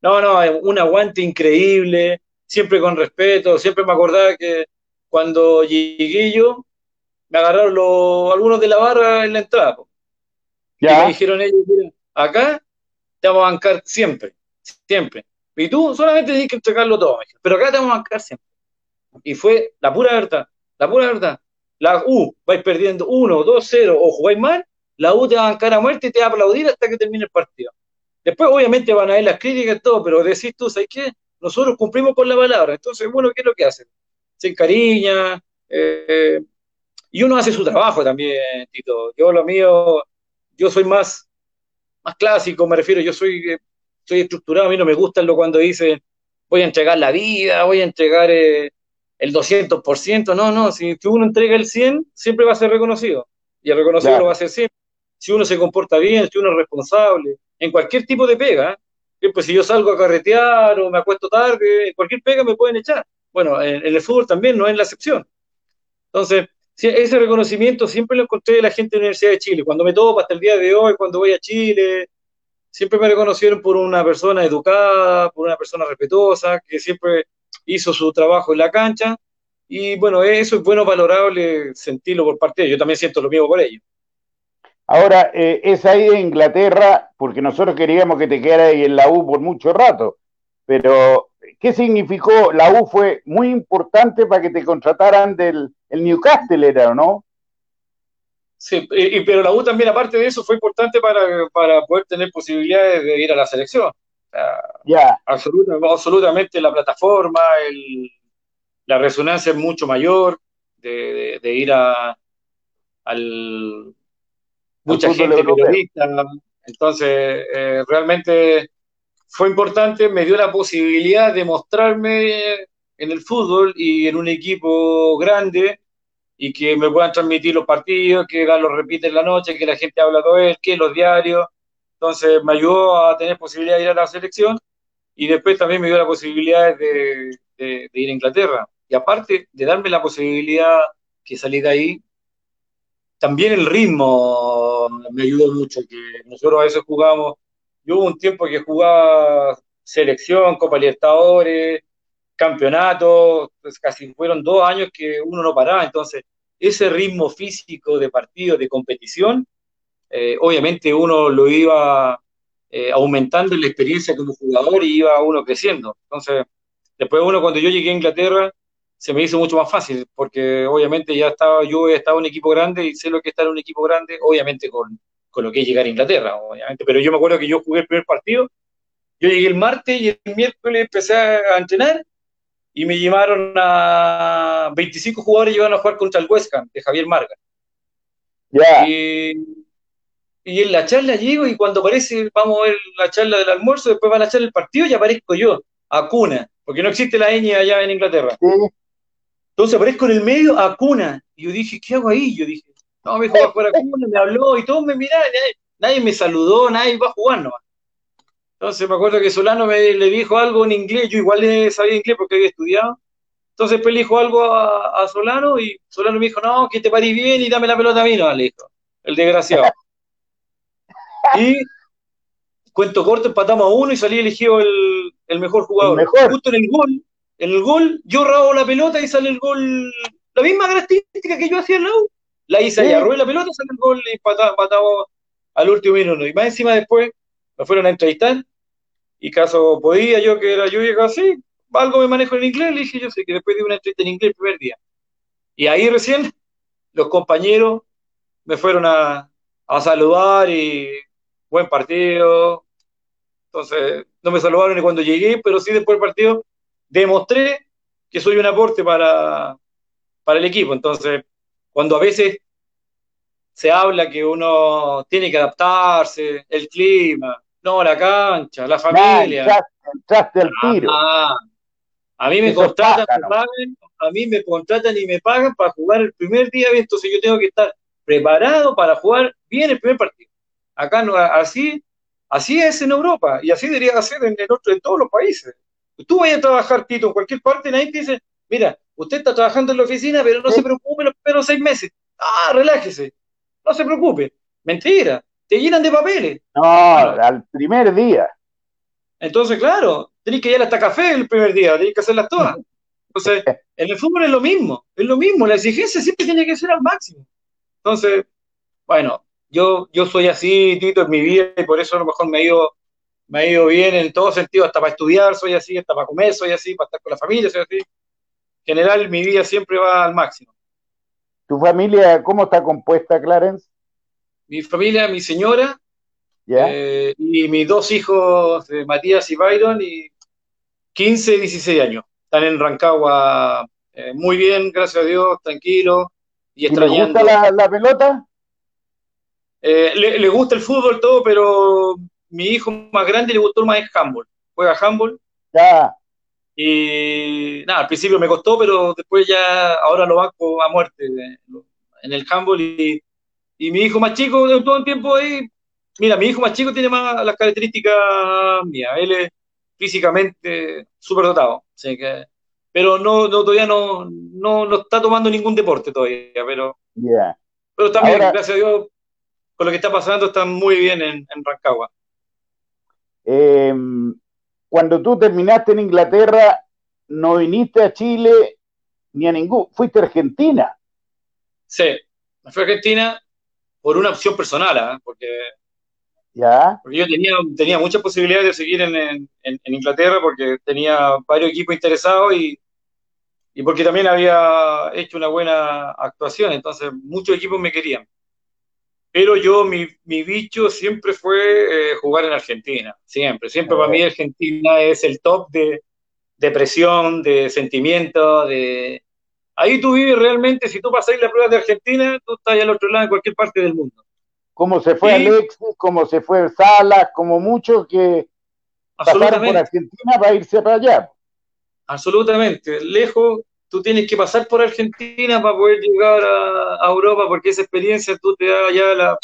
no, no, un aguante increíble, siempre con respeto. Siempre me acordaba que cuando llegué yo, me agarraron los, algunos de la barra en la entrada. Y me dijeron ellos, acá te vamos a bancar siempre, siempre. Y tú solamente tienes que entregarlo todo, pero acá te vamos a bancar siempre. Y fue la pura verdad, la pura verdad. La U, vais perdiendo 1, 2, 0 o jugáis mal, la U te va a bancar a muerte y te va a aplaudir hasta que termine el partido. Después, obviamente, van a ver las críticas y todo, pero decís tú, ¿sabes qué? Nosotros cumplimos con la palabra. Entonces, bueno, ¿qué es lo que hacen? Se encariña, eh, y uno hace su trabajo también, Tito. Yo lo mío, yo soy más, más clásico, me refiero, yo soy, soy estructurado, a mí no me gusta lo cuando dice voy a entregar la vida, voy a entregar eh, el 200%, no, no, si, uno entrega el 100, siempre va a ser reconocido, y el reconocido lo va a ser siempre. Si uno se comporta bien, si uno es responsable, en cualquier tipo de pega, ¿eh? pues si yo salgo a carretear o me acuesto tarde, en cualquier pega me pueden echar. Bueno, en el fútbol también no es la excepción. Entonces, ese reconocimiento siempre lo encontré de la gente de la Universidad de Chile. Cuando me topo hasta el día de hoy, cuando voy a Chile, siempre me reconocieron por una persona educada, por una persona respetuosa, que siempre hizo su trabajo en la cancha. Y bueno, eso es bueno, valorable sentirlo por parte de ellos. Yo también siento lo mismo por ellos. Ahora, eh, es ahí en Inglaterra, porque nosotros queríamos que te quedaras ahí en la U por mucho rato, pero ¿qué significó? La U fue muy importante para que te contrataran del el Newcastle, ¿era o no? Sí, y, pero la U también, aparte de eso, fue importante para, poder tener posibilidades de ir a la selección. Ya. absolutamente la plataforma, la resonancia es mucho mayor de, ir a al mucha gente periodista. Entonces, eh, realmente fue importante, me dio la posibilidad de mostrarme en el fútbol y en un equipo grande y que me puedan transmitir los partidos, que lo repite en la noche, que la gente habla de él, que los diarios. Entonces me ayudó a tener posibilidad de ir a la selección y después también me dio la posibilidad de, ir a Inglaterra. Y aparte de darme la posibilidad que salí de ahí, también el ritmo me ayudó mucho, que nosotros a veces jugamos, yo hubo un tiempo que jugaba selección, Copa Libertadores, campeonato, pues casi fueron dos años que uno no paraba, entonces ese ritmo físico de partido, de competición, eh, obviamente uno lo iba eh, aumentando en la experiencia como jugador y iba uno creciendo. Entonces, después uno cuando yo llegué a Inglaterra, se me hizo mucho más fácil, porque obviamente ya estaba, yo estaba en un equipo grande y sé lo que es estar en un equipo grande, obviamente con, coloqué llegar a Inglaterra, obviamente, pero yo me acuerdo que yo jugué el primer partido, yo llegué el martes y el miércoles empecé a entrenar y me llevaron a 25 jugadores llevaron a jugar contra el West Ham de Javier Marga. Y, y, en la charla llego y cuando aparece, vamos a ver la charla del almuerzo, después van a echar el partido y aparezco yo, a cuna, porque no existe la ñ allá en Inglaterra. Entonces aparezco en el medio a cuna. Y yo dije, ¿qué hago ahí? Yo dije, no, me dijo, para cuna, me habló y todos me miraron, nadie, nadie, me saludó, nadie va a jugar nomás. Entonces me acuerdo que Solano me, le dijo algo en inglés, yo igual le sabía inglés porque había estudiado. Entonces después le dijo algo a, Solano y Solano me dijo, no, que te parís bien y dame la pelota a mí, no, le dijo, el desgraciado. y cuento corto, empatamos a uno y salí elegido el, el mejor jugador. Justo en el gol, en el gol, yo rabo la pelota y sale el gol, la misma característica que yo hacía al lado. La hice allá, robé la pelota, sale el gol y empatamos al último minuto. Y más encima después me fueron a entrevistar y caso podía yo, que era yo y así, algo me manejo en inglés, le dije yo sé que después di una entrevista en inglés el primer día. Y ahí recién los compañeros me fueron a, a saludar y buen partido. Entonces, no me saludaron ni cuando llegué, pero sí después del partido demostré que soy un aporte para, para el equipo. Entonces, cuando a veces se habla que uno tiene que adaptarse, el clima, no, la cancha, la familia. entraste al tiro. Ah, a mí me contratan, a mí me contratan y me pagan para jugar el primer día, entonces yo tengo que estar preparado para jugar bien el primer partido. Acá no, así, así es en Europa y así debería ser en, en todos los países. Tú vayas a trabajar, Tito, en cualquier parte, nadie te dice, mira, usted está trabajando en la oficina, pero no se preocupe los primeros seis meses. Ah, relájese, no se preocupe. Mentira te llenan de papeles. No, al primer día. Entonces, claro, tenés que ir hasta café el primer día, tenés que hacerlas todas. Entonces, en el fútbol es lo mismo, es lo mismo, la exigencia siempre tiene que ser al máximo. Entonces, bueno, yo, yo soy así, Tito, en mi vida, y por eso a lo mejor me ha ido, me ha ido bien en todo sentido, hasta para estudiar soy así, hasta para comer soy así, para estar con la familia soy así. En general, mi vida siempre va al máximo. ¿Tu familia cómo está compuesta, Clarence? mi familia, mi señora, eh, y mis dos hijos, eh, Matías y Byron, y 15 y 16 años. Están en Rancagua eh, muy bien, gracias a Dios, tranquilo y extrañando. ¿Le gusta la, pelota? le, gusta el fútbol todo, pero mi hijo más grande le gustó más el handball. Juega handball. Ya. Y nada, al principio me costó, pero después ya, ahora lo banco a muerte en el handball y y mi hijo más chico, de todo el tiempo ahí, mira, mi hijo más chico tiene más las características mías. Él es físicamente súper dotado. Así que, pero no, todavía no, no, está tomando ningún deporte todavía. Pero, pero también, gracias a Dios, con lo que está pasando, está muy bien en, en Rancagua. Em, cuando tú terminaste en Inglaterra, no viniste a Chile ni a ningún, fuiste a Argentina. Sí, me fui a Argentina por una opción personal, ¿ah? porque, ¿Ya? yo tenía, tenía muchas posibilidades de seguir en, Inglaterra porque tenía varios equipos interesados y, y porque también había hecho una buena actuación, entonces muchos equipos me querían. Pero yo, mi, mi bicho siempre fue eh, jugar en Argentina, siempre. Siempre para mí Argentina es el top de, de presión, de sentimiento, de, Ahí tú vives realmente, si tú pasas la prueba de Argentina, tú estás al otro lado en cualquier parte del mundo. Como se fue Alexis, como se fue Salas, como muchos que pasaron por Argentina para irse para allá. Absolutamente. Lejos, tú tienes que pasar por Argentina para poder llegar a, Europa, porque esa experiencia tú te da ya la,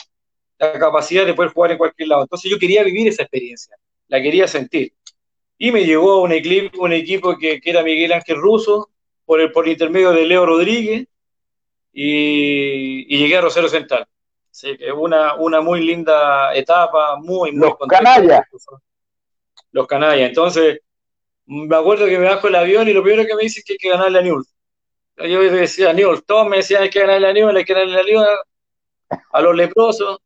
capacidad de poder jugar en cualquier lado. Entonces yo quería vivir esa experiencia, la quería sentir. Y me llegó un equipo, un equipo que, que era Miguel Ángel Russo, por el, por intermedio de Leo Rodríguez y, llegué a Rosario Central. Así que una, una muy linda etapa, muy, muy Los canallas. Los canallas. Entonces, me acuerdo que me bajo el avión y lo primero que me dicen es que hay que ganar la Newell. Yo decía Newell, todos me decían hay que ganar la Newell, hay que ganar la Newell a los leprosos.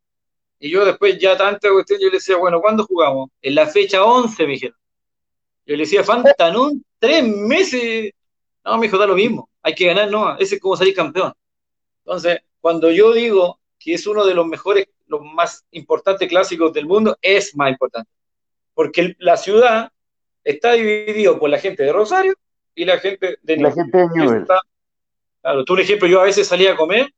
Y yo después ya tanta cuestión, yo le decía, bueno, ¿cuándo jugamos? En la fecha 11, me dijeron. Yo le decía, faltan tres meses no, me dijo, da lo mismo, hay que ganar, no, ese es como salir campeón. Entonces, cuando yo digo que es uno de los mejores, los más importantes clásicos del mundo, es más importante. Porque la ciudad está dividido por la gente de Rosario y la gente de La gente de Newell. Claro, tú, un ejemplo, yo a veces salía a comer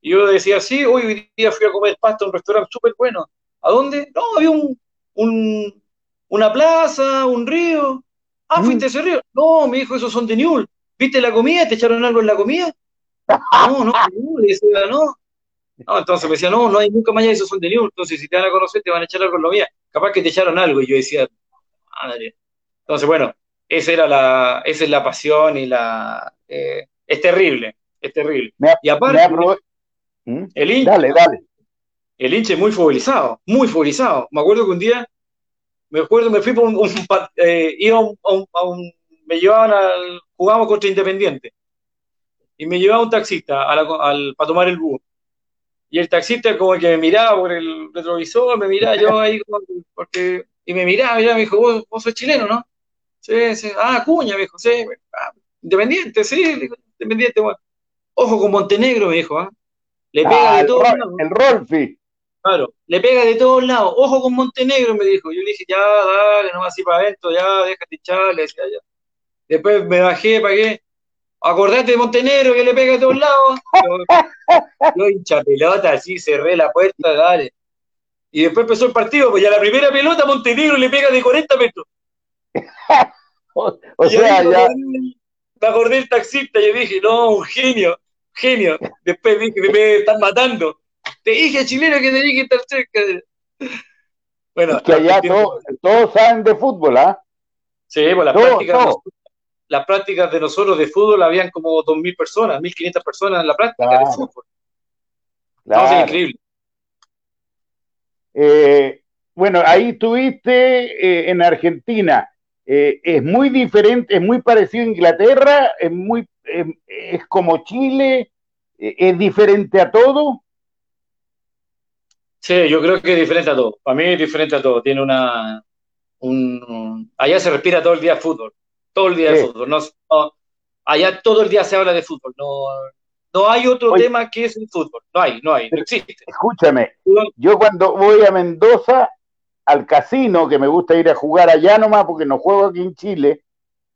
y yo decía, sí, hoy día fui a comer pasta a un restaurante súper bueno. ¿A dónde? No, había un, un, una plaza, un río. Ah, Mm. ¿fuiste a ese río? No, me dijo, esos son de Newell. ¿Viste la comida? ¿Te echaron algo en la comida? No, no. Y decía, no. No, entonces me decía, no, no hay nunca más allá, esos son de Newell. Entonces, si te van a conocer, te van a echar algo en la comida. Capaz que te echaron algo. Y yo decía, madre. Entonces, bueno, esa era la, esa es la pasión y la, eh, es terrible, es terrible. Me, y aparte, me aprove- ¿Mm? el hincha, Dale, dale. el hincha es muy futbolizado, muy futbolizado. Me acuerdo que un día, me acuerdo, me fui por un, eh, iba a un, a me llevaban al, jugábamos contra Independiente, y me llevaba un taxista a la- al, para tomar el bus. Y el taxista como que me miraba por el retrovisor, me miraba yo ahí, porque, y me miraba, miraba, me dijo, vos, vos sos chileno, ¿no? Sí, sí, ah, Cuña, me dijo, sí, ah, Independiente, sí, Independiente, bueno. Ojo con Montenegro, me dijo, ¿ah? Le pega Ah, de el, todos lados. el Rolfi. Claro, le pega de todos lados. Ojo con Montenegro, me dijo. Yo le dije, ya, dale, no así para adentro, ya, déjate echar, le decía ya. Después me bajé, pagué. Acordate de Montenegro que le pega de todos lados. Yo, yo hincha pelota, así, cerré la puerta, dale. Y después empezó el partido, pues ya la primera pelota Montenegro le pega de 40 metros. O, sea, ya. acordé- me acordé del taxista, yo dije, no, un genio, genio. Después dije, me están matando. Te dije, chileno, que tenía que estar cerca. Bueno, Es que allá todos, saben de fútbol, ¿ah? Sí, pues las prácticas, nosotros, las prácticas de nosotros de fútbol habían como 2.000 personas, 1.500 personas en la práctica Claro. de fútbol. Claro. increíble. Eh, bueno, ahí estuviste eh, en Argentina. Eh, es muy diferente, es muy parecido a Inglaterra, es muy, eh, es como Chile, eh, es diferente a todo. Sí, yo creo que es diferente a todo. Para mí es diferente a todo. Tiene una... Un, un- allá se respira todo el día fútbol. Todo el día Sí. fútbol. No, no- allá todo el día se habla de fútbol. No, no hay otro Oye. tema que es el fútbol. No hay, no hay, no existe. Escúchame, yo cuando voy a Mendoza, al casino, que me gusta ir a jugar allá nomás porque no juego aquí en Chile,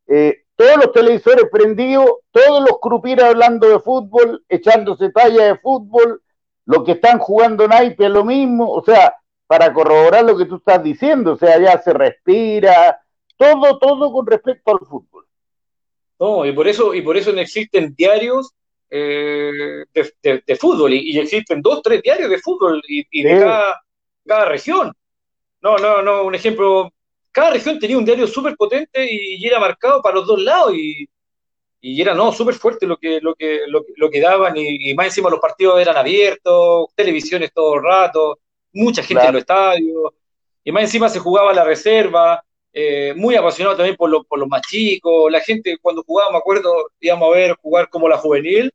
eh, todos los televisores prendidos, todos los crupires hablando de fútbol, echándose talla de fútbol, los que están jugando naipe es lo mismo, o sea, para corroborar lo que tú estás diciendo, o sea, ya se respira, todo, todo con respecto al fútbol. No, y por eso, y por eso no existen diarios eh, de, de- de fútbol, y, y existen dos, tres diarios de fútbol y, y de Sí. cada, cada región. No, no, no, un ejemplo, cada región tenía un diario súper potente y, y era marcado para los dos lados, y, y era no, súper fuerte lo que, lo que, lo, que- lo que daban, y, y más encima los partidos eran abiertos, televisiones todo el rato, mucha gente Claro. en los estadios, y más encima se jugaba la reserva, eh, muy apasionado también por, lo- por los más chicos, la gente cuando jugaba, me acuerdo, íbamos a ver jugar como la juvenil,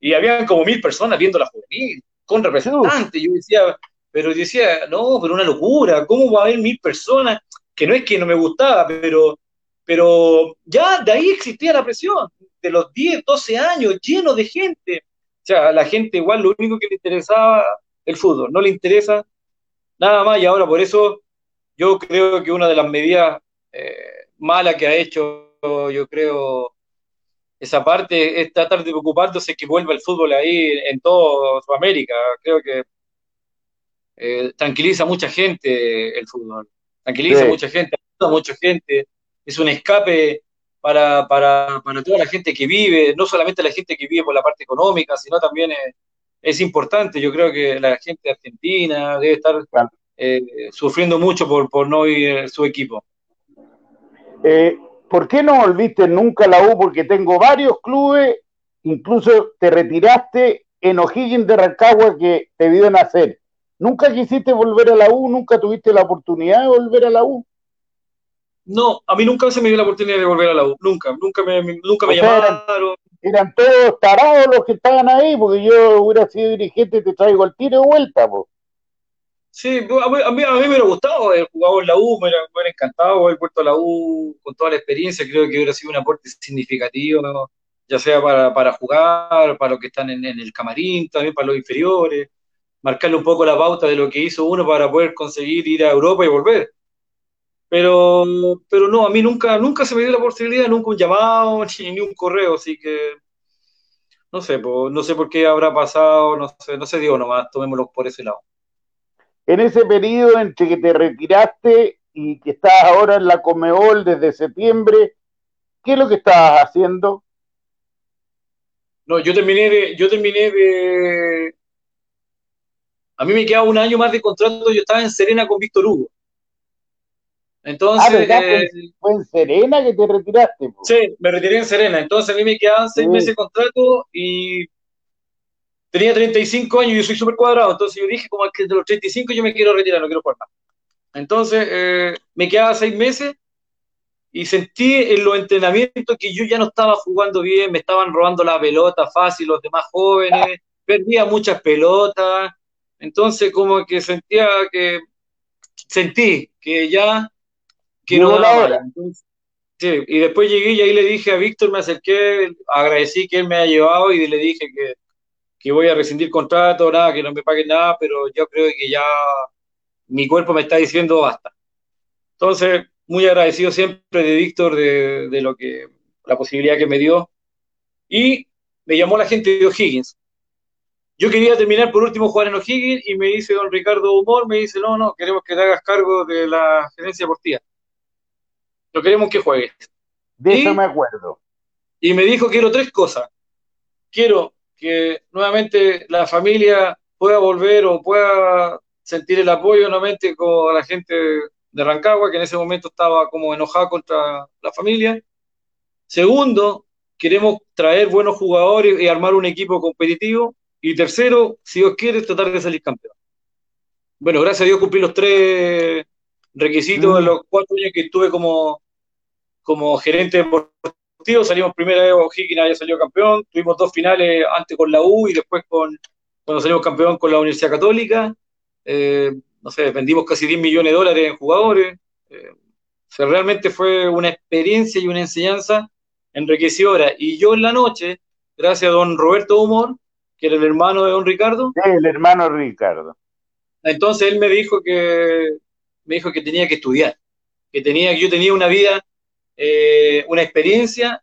y habían como mil personas viendo la juvenil, con representantes, yo decía, pero decía, no, pero una locura, ¿cómo va a haber mil personas? Que no es que no me gustaba, pero, pero ya de ahí existía la presión, de los 10, 12 años, lleno de gente. O sea, la gente igual lo único que le interesaba el fútbol, no le interesa nada más, y ahora por eso yo creo que una de las medidas eh, malas que ha hecho, yo creo, esa parte es tratar de preocupándose que vuelva el fútbol ahí en toda Sudamérica. Creo que eh, tranquiliza a mucha gente el fútbol, tranquiliza Sí. a mucha gente, ayuda a mucha gente, es un escape para, para, para toda la gente que vive, no solamente la gente que vive por la parte económica, sino también es, es importante. Yo creo que la gente argentina debe estar Claro. eh, sufriendo mucho por, por no ir su equipo. Eh, ¿Por qué no volviste nunca a la U? Porque tengo varios clubes, incluso te retiraste en O'Higgins de Rancagua que te vio nacer. ¿Nunca quisiste volver a la U? ¿Nunca tuviste la oportunidad de volver a la U? No, a mí nunca se me dio la oportunidad de volver a la U, nunca, nunca me, nunca me O sea, eran- llamaron. Eran todos tarados los que estaban ahí, porque yo hubiera sido dirigente, te traigo el tiro de vuelta. Po. Sí, a mí, a mí, a mí me hubiera gustado haber jugado en la U, me hubiera, me hubiera encantado haber vuelto a la U con toda la experiencia, creo que hubiera sido un aporte significativo, ¿no? ya sea para, para jugar, para los que están en, en el camarín, también para los inferiores. Marcarle un poco la pauta de lo que hizo uno para poder conseguir ir a Europa y volver. Pero, pero no, a mí nunca, nunca se me dio la posibilidad, nunca un llamado ni, un correo, así que no sé, no sé por qué habrá pasado, no sé, no se dio nomás, tomémoslo por ese lado. En ese periodo entre que te retiraste y que estás ahora en la Comeol desde septiembre, ¿qué es lo que estabas haciendo? No, yo terminé de, yo terminé de. A mí me quedaba un año más de contrato, yo estaba en Serena con Víctor Hugo. Entonces. Ah, eh, fue en Serena que te retiraste. Sí, me retiré en Serena. Entonces a mí me quedaban seis meses de contrato y tenía 35 años y yo soy súper cuadrado. Entonces yo dije, como que de los 35 yo me quiero retirar, no quiero jugar más. Entonces eh, me quedaba seis meses y sentí en los entrenamientos que yo ya no estaba jugando bien, me estaban robando la pelota fácil los demás jóvenes, perdía muchas pelotas, entonces como que sentía que, sentí que ya, que no daba sí, y después llegué y ahí le dije a Víctor, me acerqué, agradecí que él me haya llevado y le dije que, que voy a rescindir contrato, nada, que no me paguen nada, pero yo creo que ya mi cuerpo me está diciendo basta. Entonces, muy agradecido siempre de Víctor de, lo que, la posibilidad que me dio. Y me llamó la gente de O'Higgins. Yo quería terminar por último jugar en O'Higgins y me dice don Ricardo Humor, me dice, no, no, queremos que te hagas cargo de la gerencia deportiva. No queremos que juegues. De eso me acuerdo. Y me dijo, quiero tres cosas. Quiero que nuevamente la familia pueda volver o pueda sentir el apoyo nuevamente con la gente de Rancagua, que en ese momento estaba como enojado contra la familia. Segundo, queremos traer buenos jugadores y armar un equipo competitivo. Y tercero, si Dios quiere, tratar de salir campeón. Bueno, gracias a Dios cumplí los tres requisitos de mm. los cuatro años que estuve como, como gerente deportivo. Salimos primera vez, O'Higgins había salido campeón. Tuvimos dos finales antes con la U y después con, cuando salimos campeón con la Universidad Católica. Eh, no sé, vendimos casi 10 millones de dólares en jugadores. Eh, realmente fue una experiencia y una enseñanza enriquecedora. Y yo en la noche, gracias a don Roberto Humor, que era el hermano de don Ricardo. El hermano Ricardo. Entonces él me dijo que me dijo que tenía que estudiar, que tenía que yo tenía una vida, eh, una experiencia,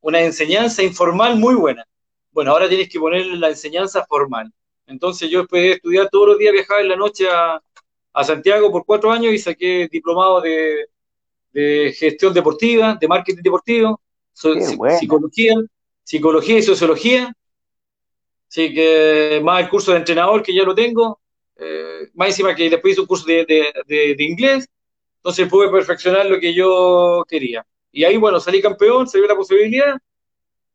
una enseñanza informal muy buena. Bueno, ahora tienes que ponerle la enseñanza formal. Entonces yo después de estudiar todos los días, viajaba en la noche a, Santiago por cuatro años y saqué diplomado de, gestión deportiva, de marketing deportivo, psicología, psicología y sociología. Así que más el curso de entrenador que ya lo tengo, eh, más encima que después hice un curso de, de, inglés, entonces pude perfeccionar lo que yo quería. Y ahí, bueno, salí campeón, se dio la posibilidad.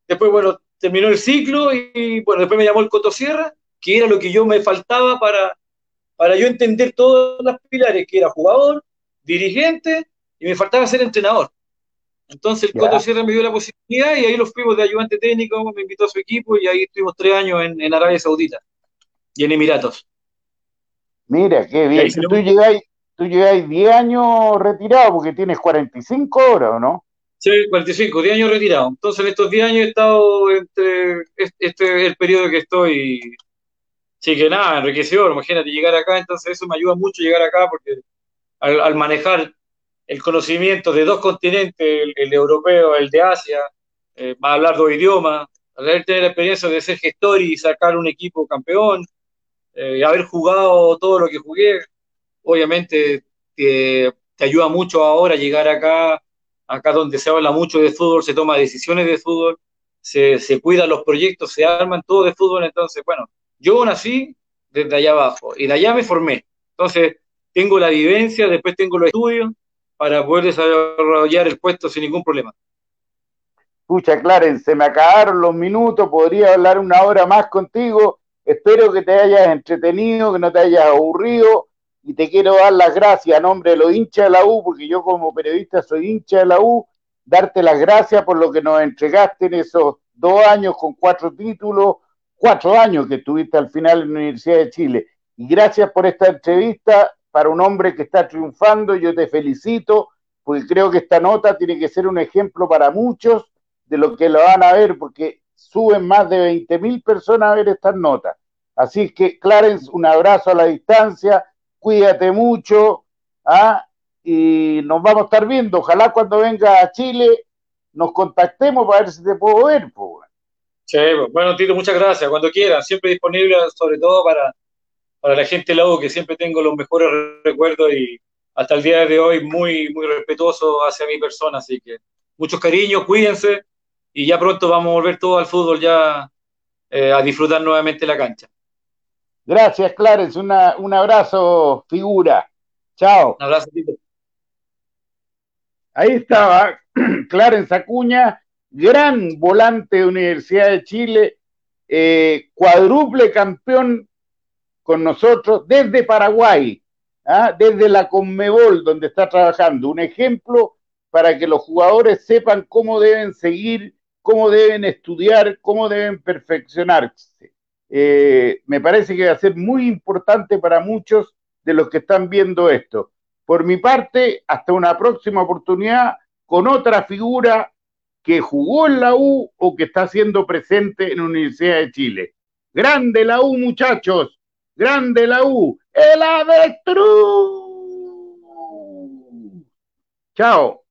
Después, bueno, terminó el ciclo y, bueno, después me llamó el Coto Sierra que era lo que yo me faltaba para, para yo entender todos los pilares, que era jugador, dirigente, y me faltaba ser entrenador. Entonces el Coto Sierra me dio la posibilidad y ahí los fuimos de ayudante técnico, me invitó a su equipo y ahí estuvimos tres años en, Arabia Saudita y en Emiratos. Mira, qué bien. Tú llegáis, tú llegáis 10 años retirado porque tienes 45 horas, ¿o no? Sí, 45, 10 años retirado. Entonces en estos 10 años he estado entre, este es el periodo que estoy Sí, que nada, enriquecedor, imagínate llegar acá, entonces eso me ayuda mucho llegar acá porque al, manejar el conocimiento de dos continentes, el, europeo, el de Asia, eh, va a hablar dos idiomas, al tener la experiencia de ser gestor y sacar un equipo campeón, eh, haber jugado todo lo que jugué, obviamente te, te ayuda mucho ahora llegar acá, acá donde se habla mucho de fútbol, se toma decisiones de fútbol, se, se cuidan los proyectos, se arman todo de fútbol, entonces, bueno, yo nací desde allá abajo y de allá me formé. Entonces, tengo la vivencia, después tengo los estudios para poder desarrollar el puesto sin ningún problema. Escucha, Clarence, se me acabaron los minutos, podría hablar una hora más contigo. Espero que te hayas entretenido, que no te hayas aburrido y te quiero dar las gracias a nombre de los hinchas de la U, porque yo como periodista soy hincha de la U, darte las gracias por lo que nos entregaste en esos dos años con cuatro títulos, cuatro años que estuviste al final en la Universidad de Chile. Y gracias por esta entrevista para un hombre que está triunfando. Yo te felicito porque creo que esta nota tiene que ser un ejemplo para muchos de lo que lo van a ver, porque suben más de 20 mil personas a ver estas notas. Así que, Clarence, un abrazo a la distancia, cuídate mucho, ¿ah? y nos vamos a estar viendo. Ojalá cuando venga a Chile nos contactemos para ver si te puedo ver. Sí, bueno, Tito, muchas gracias. Cuando quieran, siempre disponible, sobre todo para, para la gente de la U, que siempre tengo los mejores recuerdos y hasta el día de hoy muy, muy respetuoso hacia mi persona. Así que muchos cariños, cuídense y ya pronto vamos a volver todo al fútbol ya eh, a disfrutar nuevamente la cancha. Gracias, Clarence. un abrazo, figura. Chao. Un abrazo, Tito. Ahí estaba Clarence Acuña, gran volante de Universidad de Chile, eh, cuádruple campeón con nosotros desde Paraguay, ¿ah? desde la Conmebol, donde está trabajando. Un ejemplo para que los jugadores sepan cómo deben seguir, cómo deben estudiar, cómo deben perfeccionarse. Eh, me parece que va a ser muy importante para muchos de los que están viendo esto. Por mi parte, hasta una próxima oportunidad con otra figura que jugó en la U o que está siendo presente en la Universidad de Chile. Grande la U, muchachos. Grande la U. El avestruz. Chao.